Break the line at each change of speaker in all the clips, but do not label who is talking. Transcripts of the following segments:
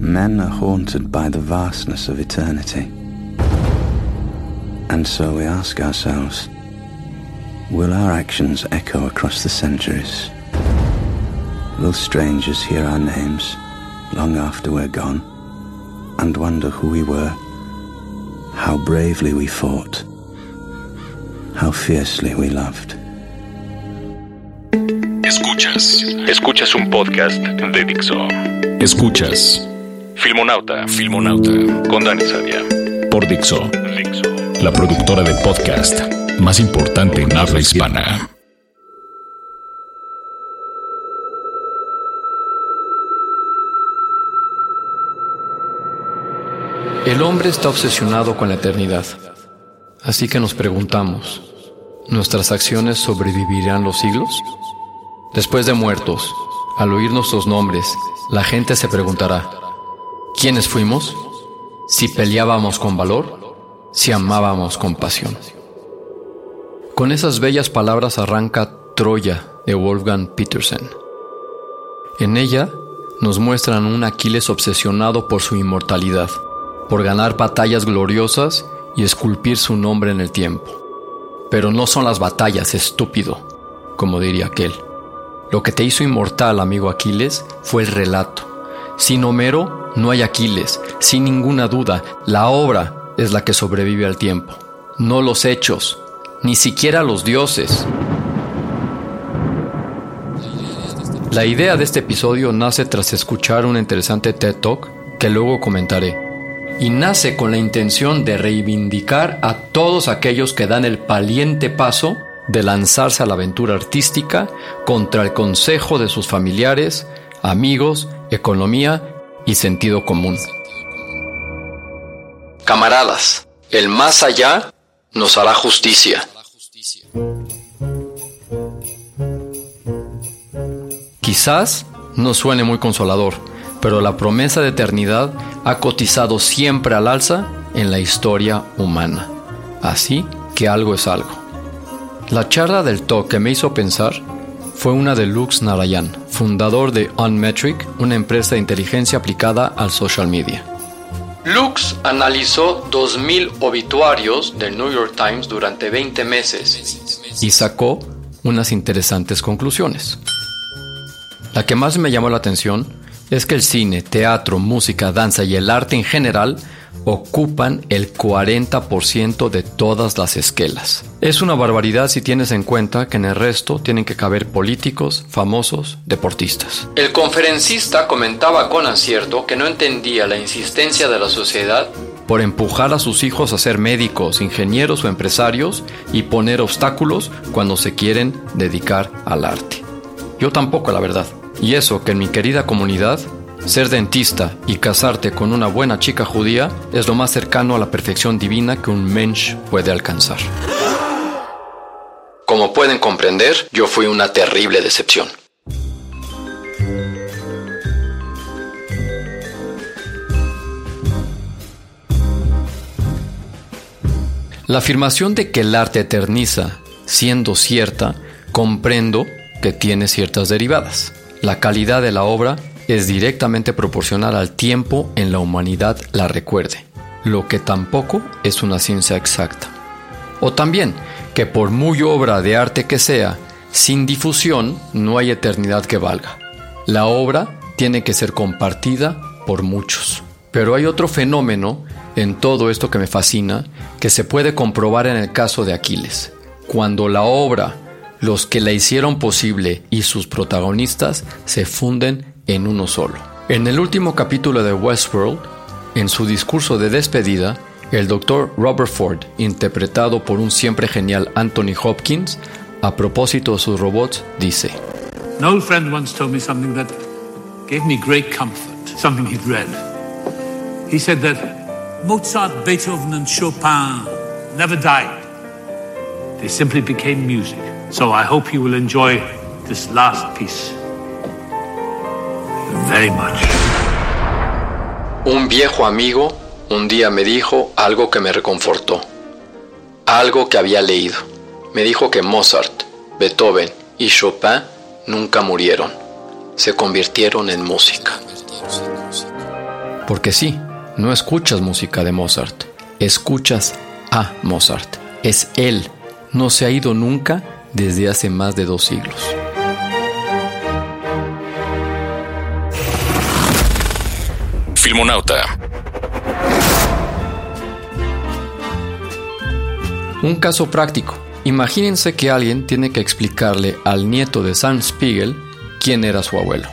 Men are haunted by the vastness of eternity. And so we ask ourselves, will our actions echo across the centuries? Will strangers hear our names long after we're gone and wonder who we were, how bravely we fought, how fiercely we loved?
Escuchas. Escuchas un podcast de Dixo. Escuchas. Filmonauta. Filmonauta. Con Dani Sadia. Por Dixo. Dixo. La productora de podcast más importante en habla hispana.
El hombre está obsesionado con la eternidad. Así que nos preguntamos, ¿nuestras acciones sobrevivirán los siglos? Después de muertos, al oír nuestros nombres, la gente se preguntará, ¿quiénes fuimos? Si peleábamos con valor, si amábamos con pasión. Con esas bellas palabras arranca Troya de Wolfgang Petersen. En ella nos muestran un Aquiles obsesionado por su inmortalidad, por ganar batallas gloriosas y esculpir su nombre en el tiempo. Pero no son las batallas, estúpido, como diría aquel. Lo que te hizo inmortal, amigo Aquiles, fue el relato. Sin Homero no hay Aquiles, sin ninguna duda, la obra es la que sobrevive al tiempo, no los hechos, ni siquiera los dioses. La idea de este episodio nace tras escuchar un interesante TED Talk que luego comentaré, y nace con la intención de reivindicar a todos aquellos que dan el valiente paso de lanzarse a la aventura artística contra el consejo de sus familiares, amigos, economía y sentido común. Camaradas, el más allá nos hará justicia. Quizás no suene muy consolador, pero la promesa de eternidad ha cotizado siempre al alza en la historia humana. Así que algo es algo. La charla del talk que me hizo pensar fue una de Lux Narayan, fundador de Unmetric, una empresa de inteligencia aplicada al social media. Lux analizó 2.000 obituarios del New York Times durante 20 meses y sacó unas interesantes conclusiones. La que más me llamó la atención es que el cine, teatro, música, danza y el arte en general ocupan el 40% de todas las esquelas. Es una barbaridad si tienes en cuenta que en el resto tienen que caber políticos, famosos, deportistas. El conferencista comentaba con acierto que no entendía la insistencia de la sociedad por empujar a sus hijos a ser médicos, ingenieros o empresarios y poner obstáculos cuando se quieren dedicar al arte. Yo tampoco, la verdad. Y eso que en mi querida comunidad ser dentista y casarte con una buena chica judía es lo más cercano a la perfección divina que un mensch puede alcanzar. Como pueden comprender, yo fui una terrible decepción. La afirmación de que el arte eterniza, siendo cierta, comprendo que tiene ciertas derivadas. La calidad de la obra es directamente proporcional al tiempo en la humanidad la recuerde, lo que tampoco es una ciencia exacta. O también que por muy obra de arte que sea, sin difusión no hay eternidad que valga. La obra tiene que ser compartida por muchos. Pero hay otro fenómeno en todo esto que me fascina que se puede comprobar en el caso de Aquiles. Cuando la obra, los que la hicieron posible y sus protagonistas se funden en uno solo. En el último capítulo de Westworld, en su discurso de despedida, El doctor Robert Ford, interpretado por un siempre genial Anthony Hopkins, a propósito de sus robots, dice:
An old friend once told me something that gave me great comfort, something he'd read. He said that Mozart, Beethoven, and Chopin never died. They simply became music. So I hope you will enjoy this last piece very much.
Un viejo amigo un día me dijo algo que me reconfortó. Algo que había leído. Me dijo que Mozart, Beethoven y Chopin nunca murieron. Se convirtieron en música. Porque sí, no escuchas música de Mozart. Escuchas a Mozart. Es él. No se ha ido nunca desde hace más de dos siglos. Un caso práctico. Imagínense que alguien tiene que explicarle al nieto de Sam Spiegel quién era su abuelo.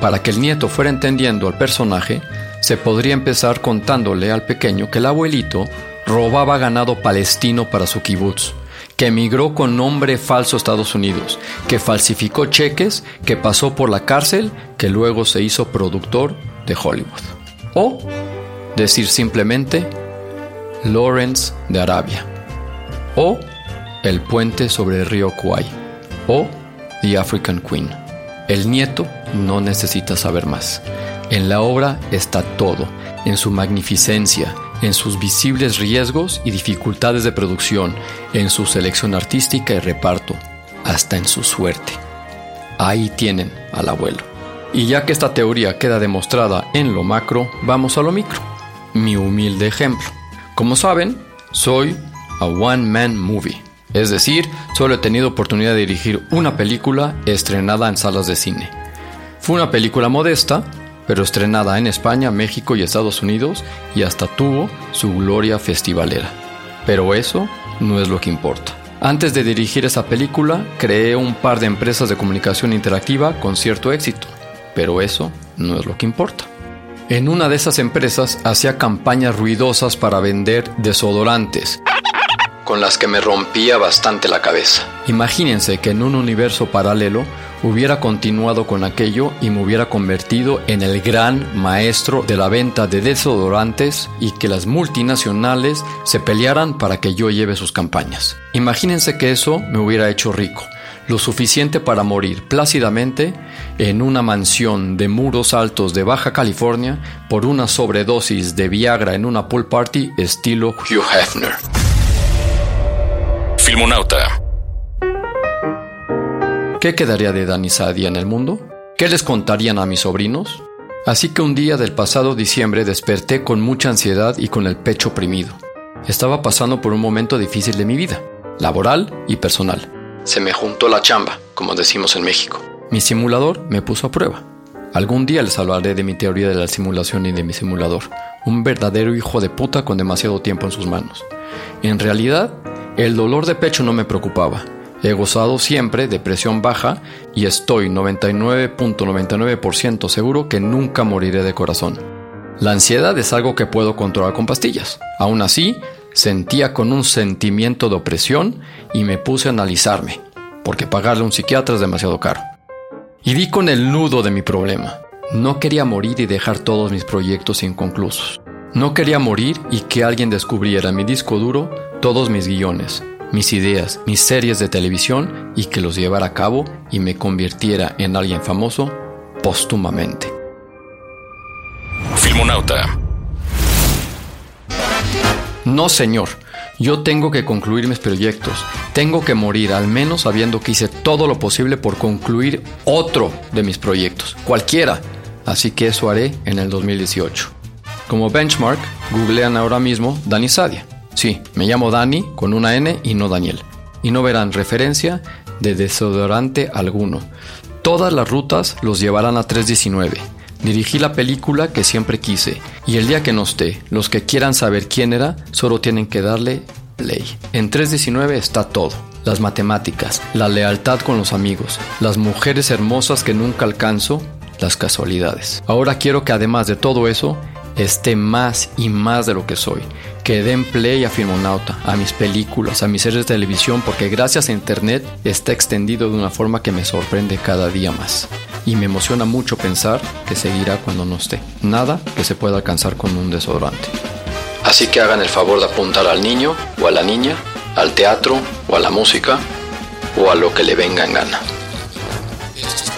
Para que el nieto fuera entendiendo al personaje, se podría empezar contándole al pequeño que el abuelito robaba ganado palestino para su kibutz, que emigró con nombre falso a Estados Unidos, que falsificó cheques, que pasó por la cárcel, que luego se hizo productor de Hollywood. O decir simplemente Lawrence de Arabia. O El puente sobre el río Kwai. O The African Queen. El nieto no necesita saber más. En la obra está todo, en su magnificencia, en sus visibles riesgos y dificultades de producción, en su selección artística y reparto, hasta en su suerte. Ahí tienen al abuelo. Y ya que esta teoría queda demostrada en lo macro, vamos a lo micro. Mi humilde ejemplo. Como saben, soy a one-man movie. Es decir, solo he tenido oportunidad de dirigir una película estrenada en salas de cine. Fue una película modesta, pero estrenada en España, México y Estados Unidos y hasta tuvo su gloria festivalera. Pero eso no es lo que importa. Antes de dirigir esa película, creé un par de empresas de comunicación interactiva con cierto éxito, pero eso no es lo que importa. En una de esas empresas hacía campañas ruidosas para vender desodorantes, con las que me rompía bastante la cabeza. Imagínense que en un universo paralelo hubiera continuado con aquello y me hubiera convertido en el gran maestro de la venta de desodorantes y que las multinacionales se pelearan para que yo lleve sus campañas. Imagínense que eso me hubiera hecho rico, lo suficiente para morir plácidamente en una mansión de muros altos de Baja California por una sobredosis de Viagra en una pool party estilo Hugh Hefner.
Filmonauta.
¿Qué quedaría de Dani Sadia en el mundo? ¿Qué les contarían a mis sobrinos? Así que un día del pasado diciembre desperté con mucha ansiedad y con el pecho oprimido. Estaba pasando por un momento difícil de mi vida, laboral y personal. Se me juntó la chamba, como decimos en México. Mi simulador me puso a prueba. Algún día les hablaré de mi teoría de la simulación y de mi simulador, un verdadero hijo de puta con demasiado tiempo en sus manos. En realidad, el dolor de pecho no me preocupaba. He gozado siempre de presión baja y estoy 99.99% seguro que nunca moriré de corazón. La ansiedad es algo que puedo controlar con pastillas. Aún así, sentía con un sentimiento de opresión y me puse a analizarme, porque pagarle a un psiquiatra es demasiado caro. Y di con el nudo de mi problema. No quería morir y dejar todos mis proyectos inconclusos. No quería morir y que alguien descubriera mi disco duro todos mis guiones, mis ideas, mis series de televisión y que los llevara a cabo y me convirtiera en alguien famoso póstumamente.
Filmonauta.
No, señor. Yo tengo que concluir mis proyectos. Tengo que morir al menos sabiendo que hice todo lo posible por concluir otro de mis proyectos, cualquiera. Así que eso haré en el 2018. Como benchmark, googlean ahora mismo Dani Sadia. Sí, me llamo Dani con una N y no Daniel. Y no verán referencia de desodorante alguno. Todas las rutas los llevarán a 319. Dirigí la película que siempre quise y el día que no esté, los que quieran saber quién era, solo tienen que darle play. En 319 está todo. Las matemáticas, la lealtad con los amigos, las mujeres hermosas que nunca alcanzo, las casualidades. Ahora quiero que además de todo eso, esté más y más de lo que soy, que den play a Filmonauta, a mis películas, a mis series de televisión, porque gracias a Internet está extendido de una forma que me sorprende cada día más. Y me emociona mucho pensar que seguirá cuando no esté. Nada que se pueda alcanzar con un desodorante. Así que hagan el favor de apuntar al niño o a la niña, al teatro o a la música o a lo que le venga en gana.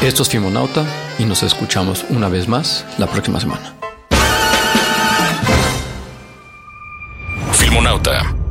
Esto es Filmonauta y nos escuchamos una vez más la próxima semana.
космонавта.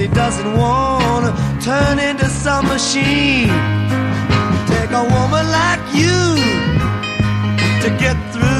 He doesn't want to turn into some machine. Take a woman like you to get through